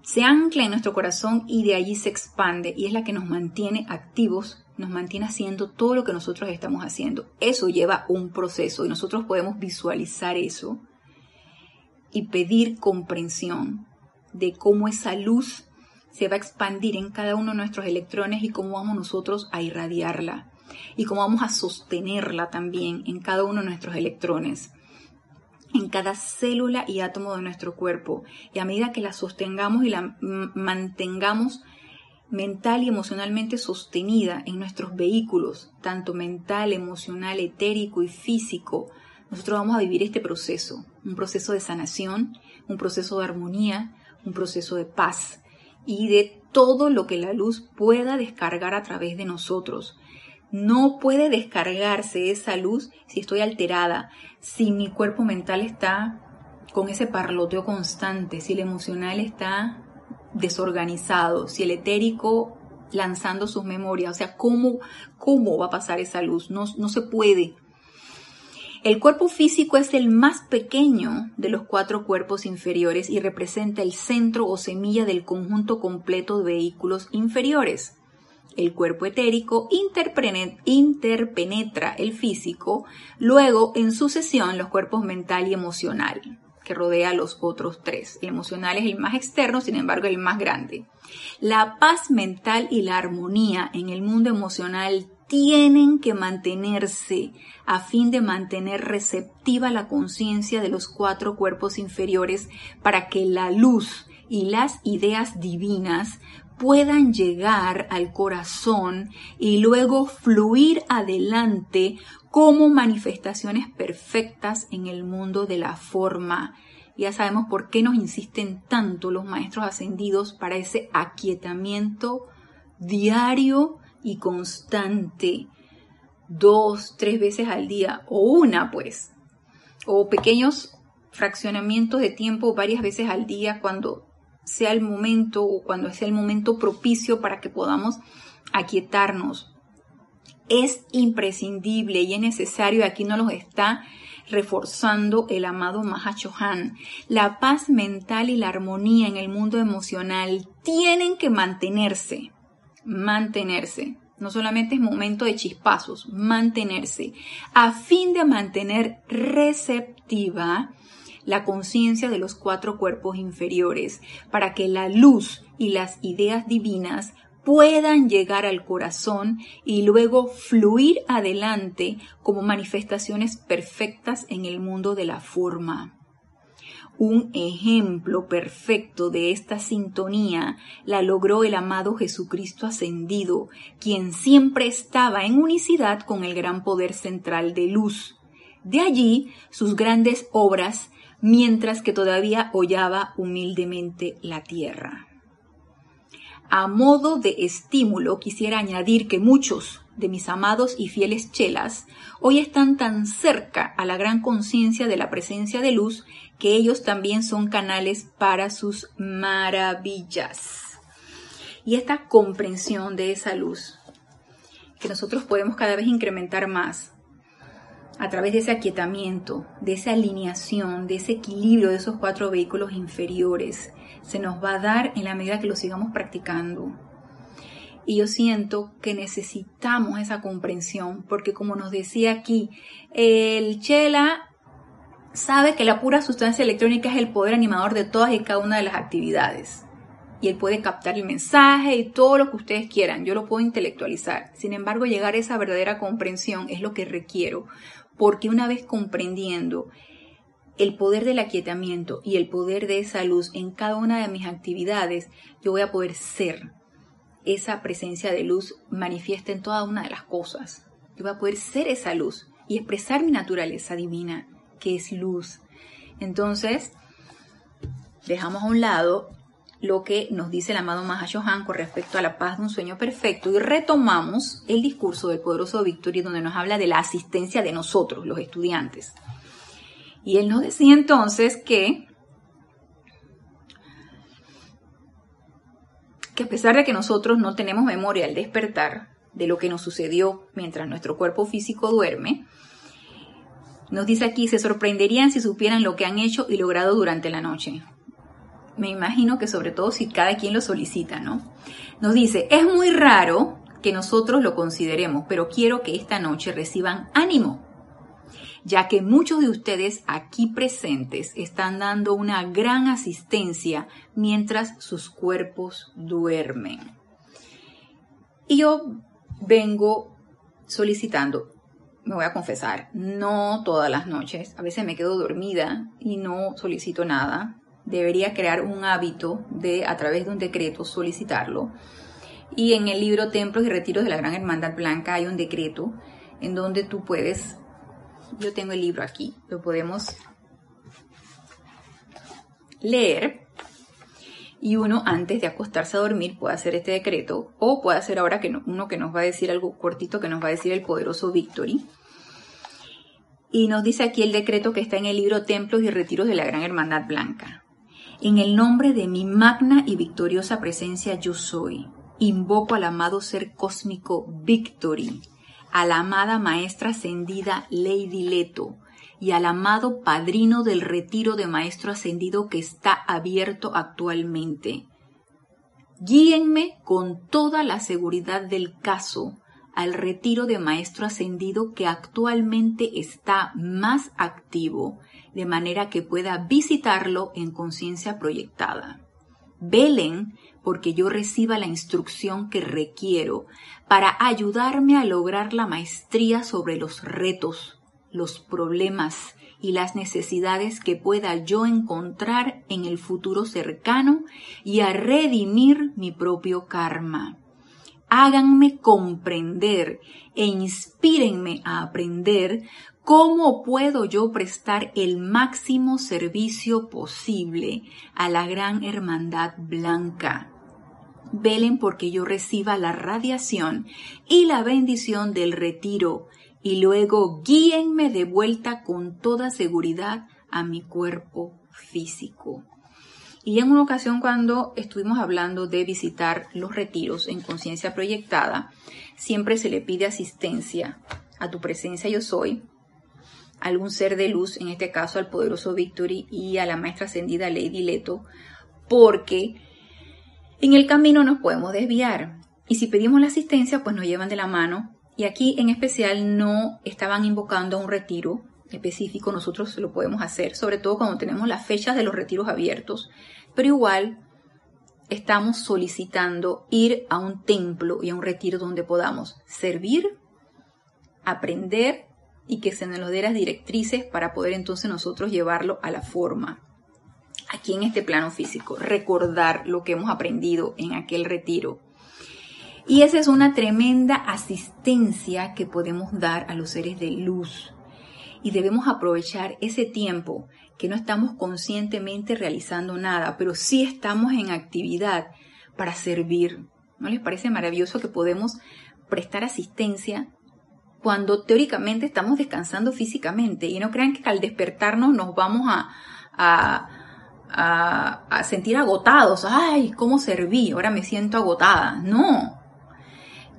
A: se ancla en nuestro corazón y de allí se expande y es la que nos mantiene activos, nos mantiene haciendo todo lo que nosotros estamos haciendo. Eso lleva un proceso y nosotros podemos visualizar eso y pedir comprensión de cómo esa luz se va a expandir en cada uno de nuestros electrones y cómo vamos nosotros a irradiarla y cómo vamos a sostenerla también en cada uno de nuestros electrones en cada célula y átomo de nuestro cuerpo. Y a medida que la sostengamos y la mantengamos mental y emocionalmente sostenida en nuestros vehículos, tanto mental, emocional, etérico y físico, nosotros vamos a vivir este proceso, un proceso de sanación, un proceso de armonía, un proceso de paz y de todo lo que la luz pueda descargar a través de nosotros. No puede descargarse esa luz si estoy alterada, si mi cuerpo mental está con ese parloteo constante, si el emocional está desorganizado, si el etérico lanzando sus memorias, o sea, ¿cómo, cómo va a pasar esa luz? No, no se puede. El cuerpo físico es el más pequeño de los cuatro cuerpos inferiores y representa el centro o semilla del conjunto completo de vehículos inferiores. El cuerpo etérico interpenetra el físico, luego en sucesión los cuerpos mental y emocional que rodea a los otros tres. El emocional es el más externo, sin embargo, el más grande. La paz mental y la armonía en el mundo emocional tienen que mantenerse a fin de mantener receptiva la conciencia de los cuatro cuerpos inferiores para que la luz y las ideas divinas puedan llegar al corazón y luego fluir adelante como manifestaciones perfectas en el mundo de la forma. Ya sabemos por qué nos insisten tanto los maestros ascendidos para ese aquietamiento diario y constante, dos, tres veces al día, o una pues, o pequeños fraccionamientos de tiempo varias veces al día cuando sea el momento o cuando sea el momento propicio para que podamos aquietarnos. Es imprescindible y es necesario, y aquí nos lo está reforzando el amado Mahachohan. La paz mental y la armonía en el mundo emocional tienen que mantenerse, mantenerse. No solamente es momento de chispazos, mantenerse, a fin de mantener receptiva la conciencia de los cuatro cuerpos inferiores, para que la luz y las ideas divinas puedan llegar al corazón y luego fluir adelante como manifestaciones perfectas en el mundo de la forma. Un ejemplo perfecto de esta sintonía la logró el amado Jesucristo ascendido, quien siempre estaba en unicidad con el gran poder central de luz. De allí sus grandes obras mientras que todavía hollaba humildemente la tierra. A modo de estímulo quisiera añadir que muchos de mis amados y fieles chelas hoy están tan cerca a la gran conciencia de la presencia de luz que ellos también son canales para sus maravillas. Y esta comprensión de esa luz que nosotros podemos cada vez incrementar más a través de ese aquietamiento, de esa alineación, de ese equilibrio de esos cuatro vehículos inferiores, se nos va a dar en la medida que lo sigamos practicando. Y yo siento que necesitamos esa comprensión, porque como nos decía aquí, el Chela sabe que la pura sustancia electrónica es el poder animador de todas y cada una de las actividades. Y él puede captar el mensaje y todo lo que ustedes quieran. Yo lo puedo intelectualizar. Sin embargo, llegar a esa verdadera comprensión es lo que requiero porque una vez comprendiendo el poder del aquietamiento y el poder de esa luz en cada una de mis actividades, yo voy a poder ser esa presencia de luz manifiesta en toda una de las cosas. Yo voy a poder ser esa luz y expresar mi naturaleza divina, que es luz. Entonces, dejamos a un lado lo que nos dice el amado Mahashohan con respecto a la paz de un sueño perfecto y retomamos el discurso del poderoso Victoria donde nos habla de la asistencia de nosotros, los estudiantes. Y él nos decía entonces que, que a pesar de que nosotros no tenemos memoria al despertar de lo que nos sucedió mientras nuestro cuerpo físico duerme, nos dice aquí, se sorprenderían si supieran lo que han hecho y logrado durante la noche me imagino que sobre todo si cada quien lo solicita, ¿no? Nos dice, es muy raro que nosotros lo consideremos, pero quiero que esta noche reciban ánimo, ya que muchos de ustedes aquí presentes están dando una gran asistencia mientras sus cuerpos duermen. Y yo vengo solicitando, me voy a confesar, no todas las noches, a veces me quedo dormida y no solicito nada, debería crear un hábito de, a través de un decreto, solicitarlo. Y en el libro Templos y Retiros de la Gran Hermandad Blanca hay un decreto en donde tú puedes, yo tengo el libro aquí, lo podemos leer y uno antes de acostarse a dormir puede hacer este decreto o puede hacer ahora que uno que nos va a decir algo cortito que nos va a decir el poderoso Victory. Y nos dice aquí el decreto que está en el libro Templos y Retiros de la Gran Hermandad Blanca. En el nombre de mi magna y victoriosa presencia yo soy, invoco al amado ser cósmico Victory, a la amada maestra ascendida Lady Leto, y al amado padrino del retiro de Maestro Ascendido que está abierto actualmente. Guíenme con toda la seguridad del caso al retiro de Maestro Ascendido que actualmente está más activo, de manera que pueda visitarlo en conciencia proyectada. Velen porque yo reciba la instrucción que requiero para ayudarme a lograr la maestría sobre los retos los problemas y las necesidades que pueda yo encontrar en el futuro cercano y a redimir mi propio karma. Háganme comprender e inspírenme a aprender cómo puedo yo prestar el máximo servicio posible a la gran hermandad blanca. Velen porque yo reciba la radiación y la bendición del retiro y luego guíenme de vuelta con toda seguridad a mi cuerpo físico. Y en una ocasión cuando estuvimos hablando de visitar los retiros en conciencia proyectada, siempre se le pide asistencia a tu presencia yo soy, algún ser de luz, en este caso al poderoso Victory y a la maestra ascendida Lady Leto, porque en el camino nos podemos desviar. Y si pedimos la asistencia, pues nos llevan de la mano. Y aquí en especial no estaban invocando a un retiro específico, nosotros lo podemos hacer, sobre todo cuando tenemos las fechas de los retiros abiertos, pero igual estamos solicitando ir a un templo y a un retiro donde podamos servir, aprender y que se nos dé las directrices para poder entonces nosotros llevarlo a la forma aquí en este plano físico, recordar lo que hemos aprendido en aquel retiro y esa es una tremenda asistencia que podemos dar a los seres de luz. Y debemos aprovechar ese tiempo que no estamos conscientemente realizando nada, pero sí estamos en actividad para servir. ¿No les parece maravilloso que podemos prestar asistencia cuando teóricamente estamos descansando físicamente? Y no crean que al despertarnos nos vamos a, a, a sentir agotados. ¡Ay, cómo serví! Ahora me siento agotada. No,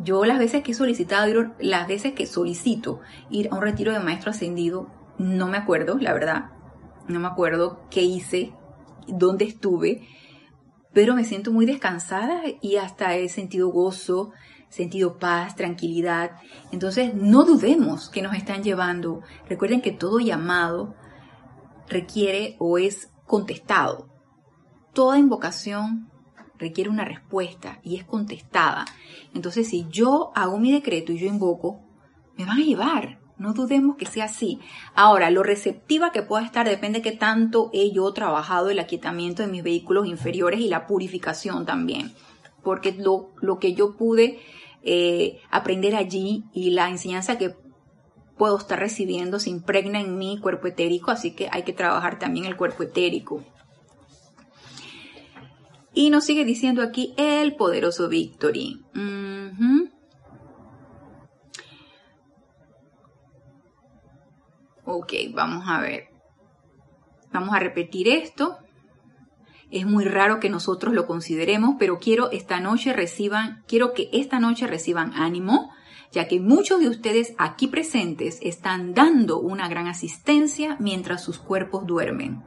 A: yo las veces que he solicitado, las veces que solicito ir a un retiro de maestro ascendido, no me acuerdo, la verdad, no me acuerdo qué hice, dónde estuve, pero me siento muy descansada y hasta he sentido gozo, sentido paz, tranquilidad. Entonces, no dudemos que nos están llevando. Recuerden que todo llamado requiere o es contestado. Toda invocación requiere una respuesta y es contestada. Entonces, si yo hago mi decreto y yo invoco, me van a llevar. No dudemos que sea así. Ahora, lo receptiva que pueda estar depende de qué tanto he yo trabajado el aquietamiento de mis vehículos inferiores y la purificación también. Porque lo, lo que yo pude eh, aprender allí y la enseñanza que puedo estar recibiendo se impregna en mi cuerpo etérico, así que hay que trabajar también el cuerpo etérico. Y nos sigue diciendo aquí el poderoso Victory. Ok, vamos a ver. Vamos a repetir esto. Es muy raro que nosotros lo consideremos, pero quiero esta noche reciban, quiero que esta noche reciban ánimo, ya que muchos de ustedes aquí presentes están dando una gran asistencia mientras sus cuerpos duermen.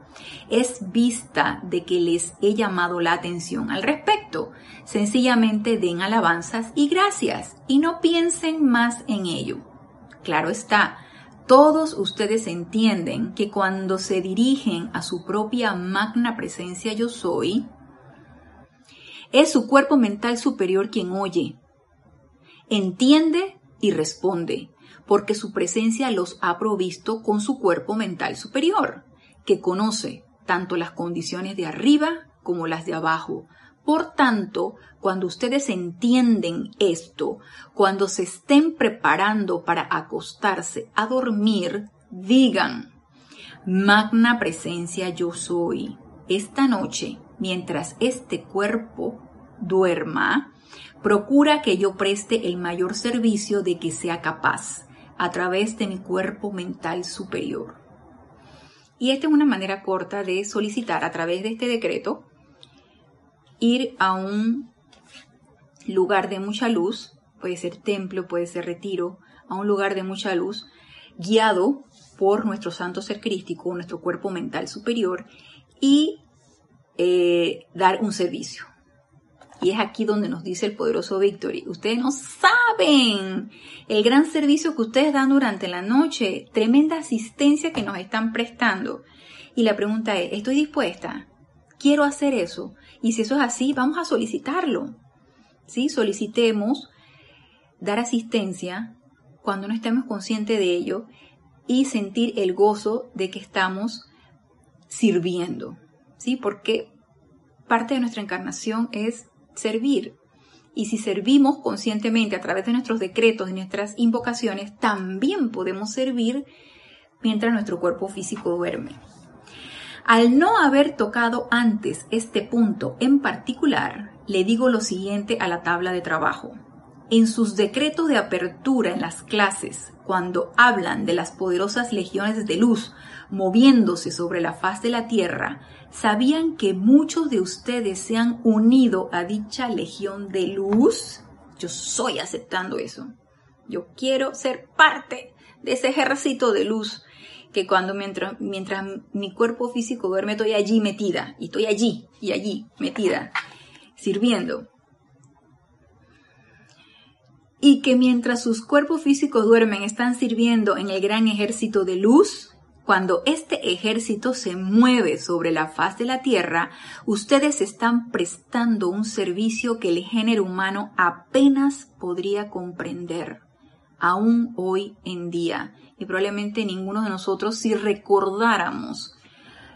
A: Es vista de que les he llamado la atención al respecto. Sencillamente den alabanzas y gracias y no piensen más en ello. Claro está, todos ustedes entienden que cuando se dirigen a su propia magna presencia yo soy, es su cuerpo mental superior quien oye, entiende y responde, porque su presencia los ha provisto con su cuerpo mental superior, que conoce tanto las condiciones de arriba como las de abajo, Por tanto, cuando ustedes entienden esto, cuando se estén preparando para acostarse a dormir, digan, Magna presencia yo soy. Esta noche, mientras este cuerpo duerma, procura que yo preste el mayor servicio de que sea capaz a través de mi cuerpo mental superior. Y esta es una manera corta de solicitar a través de este decreto ir a un lugar de mucha luz, puede ser templo, puede ser retiro, a un lugar de mucha luz, guiado por nuestro santo ser crístico, nuestro cuerpo mental superior, y eh, dar un servicio. Y es aquí donde nos dice el poderoso Victory. Ustedes no saben el gran servicio que ustedes dan durante la noche, tremenda asistencia que nos están prestando. Y la pregunta es, ¿estoy dispuesta? ¿Quiero hacer eso? Y si eso es así, vamos a solicitarlo. ¿Sí? Solicitemos dar asistencia cuando no estemos conscientes de ello y sentir el gozo de que estamos sirviendo. ¿Sí? Porque parte de nuestra encarnación es servir. Y si servimos conscientemente a través de nuestros decretos y nuestras invocaciones, también podemos servir mientras nuestro cuerpo físico duerme. Al no haber tocado antes este punto en particular, le digo lo siguiente a la tabla de trabajo. En sus decretos de apertura en las clases, cuando hablan de las poderosas legiones de luz moviéndose sobre la faz de la tierra, ¿sabían que muchos de ustedes se han unido a dicha legión de luz? Yo soy aceptando eso. Yo quiero ser parte de ese ejército de luz que cuando mientras, mientras mi cuerpo físico duerme estoy allí metida y estoy allí y allí metida sirviendo. Y que mientras sus cuerpos físicos duermen están sirviendo en el gran ejército de luz, cuando este ejército se mueve sobre la faz de la Tierra, ustedes están prestando un servicio que el género humano apenas podría comprender, aún hoy en día. Y probablemente ninguno de nosotros, si recordáramos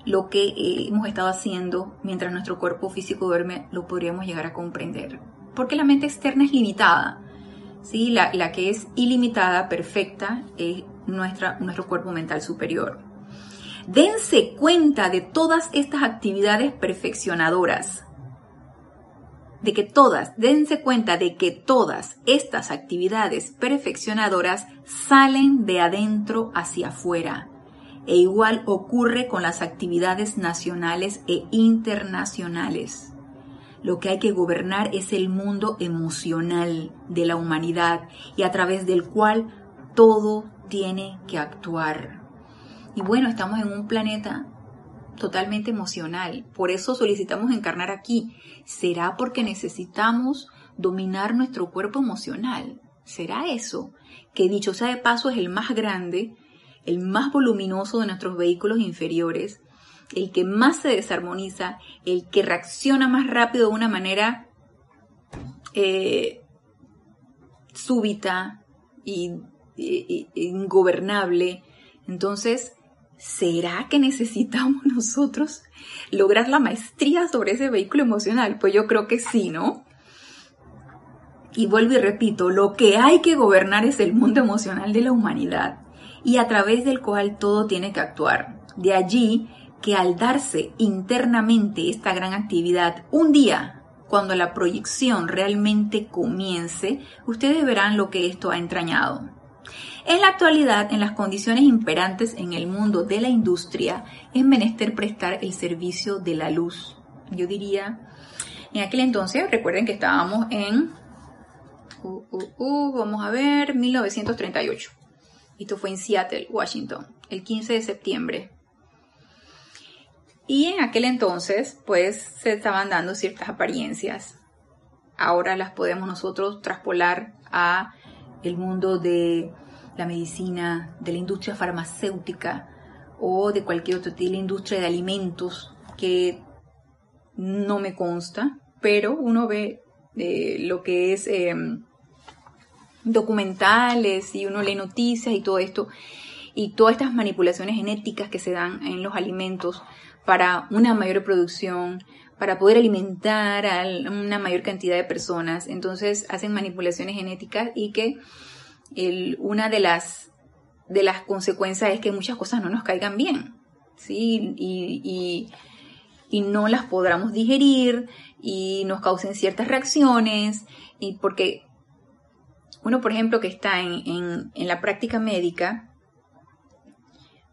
A: lo que hemos estado haciendo mientras nuestro cuerpo físico duerme, lo podríamos llegar a comprender. Porque la mente externa es limitada. ¿sí? La, la que es ilimitada, perfecta, es nuestra, nuestro cuerpo mental superior. Dense cuenta de todas estas actividades perfeccionadoras. De que todas, dense cuenta de que todas estas actividades perfeccionadoras salen de adentro hacia afuera. E igual ocurre con las actividades nacionales e internacionales. Lo que hay que gobernar es el mundo emocional de la humanidad y a través del cual todo tiene que actuar. Y bueno, estamos en un planeta totalmente emocional. Por eso solicitamos encarnar aquí. ¿Será porque necesitamos dominar nuestro cuerpo emocional? ¿Será eso? Que dicho sea de paso es el más grande, el más voluminoso de nuestros vehículos inferiores, el que más se desarmoniza, el que reacciona más rápido de una manera eh, súbita y ingobernable. Entonces, ¿será que necesitamos nosotros lograr la maestría sobre ese vehículo emocional? Pues yo creo que sí, ¿no? Y vuelvo y repito, lo que hay que gobernar es el mundo emocional de la humanidad y a través del cual todo tiene que actuar. De allí que al darse internamente esta gran actividad, un día, cuando la proyección realmente comience, ustedes verán lo que esto ha entrañado. En la actualidad, en las condiciones imperantes en el mundo de la industria, es menester prestar el servicio de la luz. Yo diría, en aquel entonces, recuerden que estábamos en, uh, uh, uh, vamos a ver, 1938. Esto fue en Seattle, Washington, el 15 de septiembre. Y en aquel entonces, pues, se estaban dando ciertas apariencias. Ahora las podemos nosotros traspolar a el mundo de la medicina, de la industria farmacéutica o de cualquier otro tipo de industria de alimentos que no me consta, pero uno ve eh, lo que es em, documentales y uno lee noticias y todo esto. y todas estas manipulaciones genéticas que se dan en los alimentos para una mayor producción, para poder alimentar a una mayor cantidad de personas. Entonces hacen manipulaciones genéticas y que una de las, de las consecuencias es que muchas cosas no nos caigan bien. ¿sí? Y, y, no las podamos digerir y nos causen ciertas reacciones. Y porque uno, por ejemplo, que está en, en la práctica médica,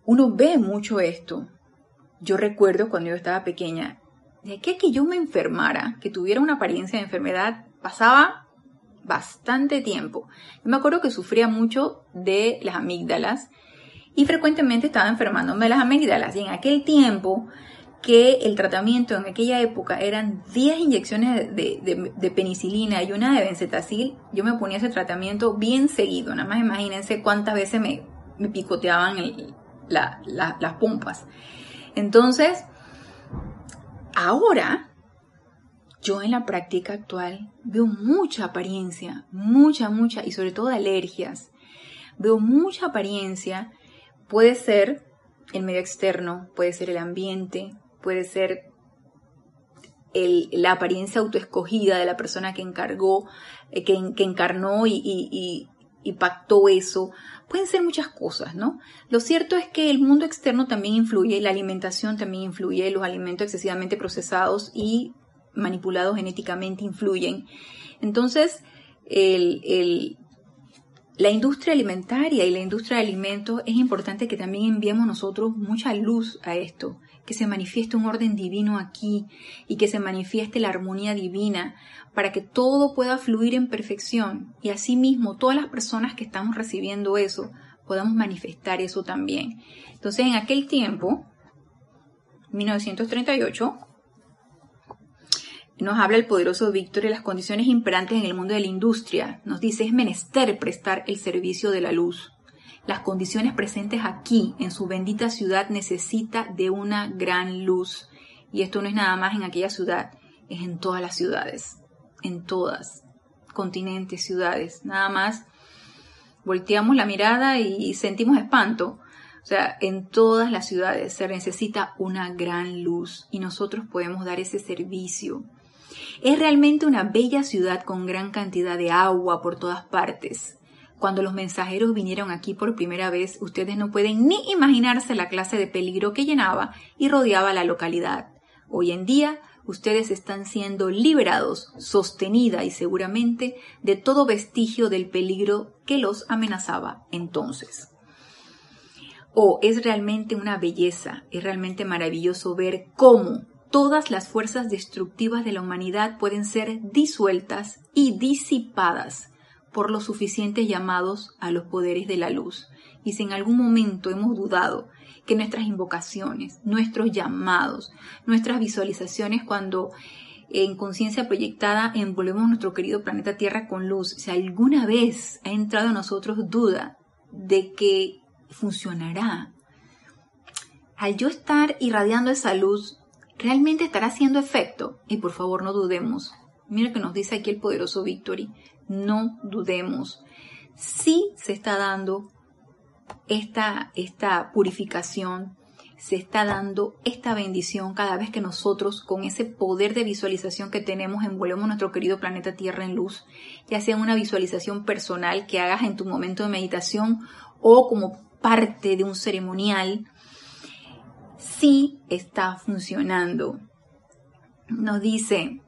A: uno ve mucho esto. Yo recuerdo cuando yo estaba pequeña, de que que yo me enfermara, que tuviera una apariencia de enfermedad, pasaba bastante tiempo. Yo me acuerdo que sufría mucho de las amígdalas y frecuentemente estaba enfermándome de las amígdalas. Y en aquel tiempo que el tratamiento en aquella época eran 10 inyecciones de, penicilina y una de bencetacil, yo me ponía ese tratamiento bien seguido. Nada más imagínense cuántas veces me, picoteaban las pompas. Entonces, ahora yo en la práctica actual veo mucha apariencia, mucha, mucha, y sobre todo alergias. Veo mucha apariencia, puede ser el medio externo, puede ser el ambiente, puede ser la apariencia autoescogida de la persona que encargó, eh, que, encarnó y, y pactó eso. Pueden ser muchas cosas, ¿no? Lo cierto es que el mundo externo también influye, la alimentación también influye, los alimentos excesivamente procesados y manipulados genéticamente influyen. Entonces, la industria alimentaria y la industria de alimentos es importante que también enviemos nosotros mucha luz a esto, que se manifieste un orden divino aquí y que se manifieste la armonía divina para que todo pueda fluir en perfección y asimismo todas las personas que estamos recibiendo eso podamos manifestar eso también. Entonces en aquel tiempo, 1938, nos habla el poderoso Víctor de las condiciones imperantes en el mundo de la industria. Nos dice, es menester prestar el servicio de la luz. Las condiciones presentes aquí, en su bendita ciudad, necesita de una gran luz. Y esto no es nada más en aquella ciudad, es en todas las ciudades, en todas, continentes, ciudades. Nada más volteamos la mirada y sentimos espanto. O sea, en todas las ciudades se necesita una gran luz y nosotros podemos dar ese servicio. Es realmente una bella ciudad con gran cantidad de agua por todas partes. Cuando los mensajeros vinieron aquí por primera vez, ustedes no pueden ni imaginarse la clase de peligro que llenaba y rodeaba la localidad. Hoy en día, ustedes están siendo liberados, sostenida y seguramente de todo vestigio del peligro que los amenazaba entonces. Oh, es realmente una belleza, es realmente maravilloso ver cómo todas las fuerzas destructivas de la humanidad pueden ser disueltas y disipadas por los suficientes llamados a los poderes de la luz. Y si en algún momento hemos dudado que nuestras invocaciones, nuestros llamados, nuestras visualizaciones cuando en conciencia proyectada envolvemos nuestro querido planeta Tierra con luz, si alguna vez ha entrado a nosotros duda de que funcionará, al yo estar irradiando esa luz, ¿realmente estará haciendo efecto? Y por favor no dudemos. Mira que nos dice aquí el poderoso Victory. No dudemos. Sí se está dando esta, esta purificación, se está dando esta bendición cada vez que nosotros, con ese poder de visualización que tenemos, envolvemos nuestro querido planeta Tierra en luz, ya sea una visualización personal que hagas en tu momento de meditación o como parte de un ceremonial sí está funcionando. Nos dice,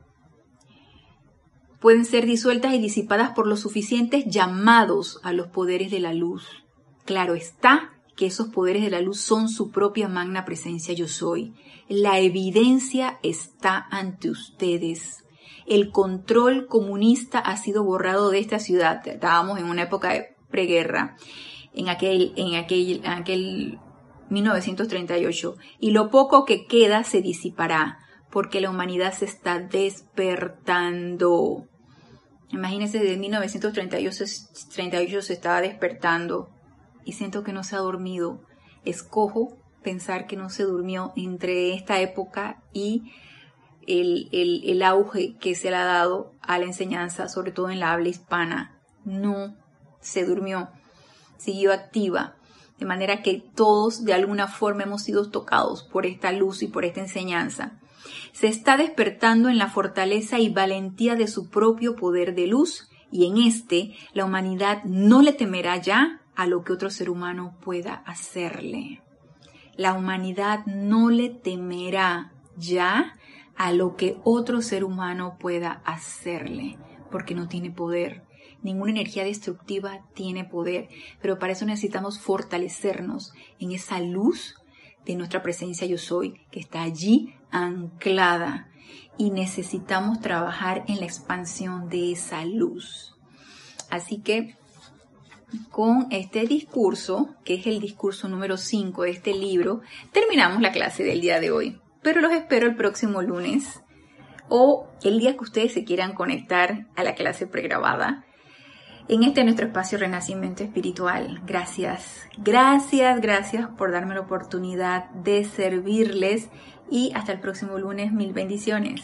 A: pueden ser disueltas y disipadas por los suficientes llamados a los poderes de la luz. Claro está que esos poderes de la luz son su propia magna presencia yo soy. La evidencia está ante ustedes. El control comunista ha sido borrado de esta ciudad. Estábamos en una época de preguerra, en aquel, en aquel, en aquel 1938, y lo poco que queda se disipará, porque la humanidad se está despertando. Imagínense, desde 1938 se estaba despertando y siento que no se ha dormido. Escojo pensar que no se durmió entre esta época y el, el auge que se le ha dado a la enseñanza, sobre todo en la habla hispana. No se durmió, siguió activa de manera que todos de alguna forma hemos sido tocados por esta luz y por esta enseñanza. Se está despertando en la fortaleza y valentía de su propio poder de luz y en este la humanidad no le temerá ya a lo que otro ser humano pueda hacerle. La humanidad no le temerá ya a lo que otro ser humano pueda hacerle, porque no tiene poder. Ninguna energía destructiva tiene poder, pero para eso necesitamos fortalecernos en esa luz de nuestra presencia yo soy, que está allí anclada. Y necesitamos trabajar en la expansión de esa luz. Así que con este discurso, que es el discurso número 5 de este libro, terminamos la clase del día de hoy. Pero los espero el próximo lunes o el día que ustedes se quieran conectar a la clase pregrabada en este nuestro espacio Renacimiento Espiritual. Gracias, gracias, gracias por darme la oportunidad de servirles y hasta el próximo lunes. Mil bendiciones.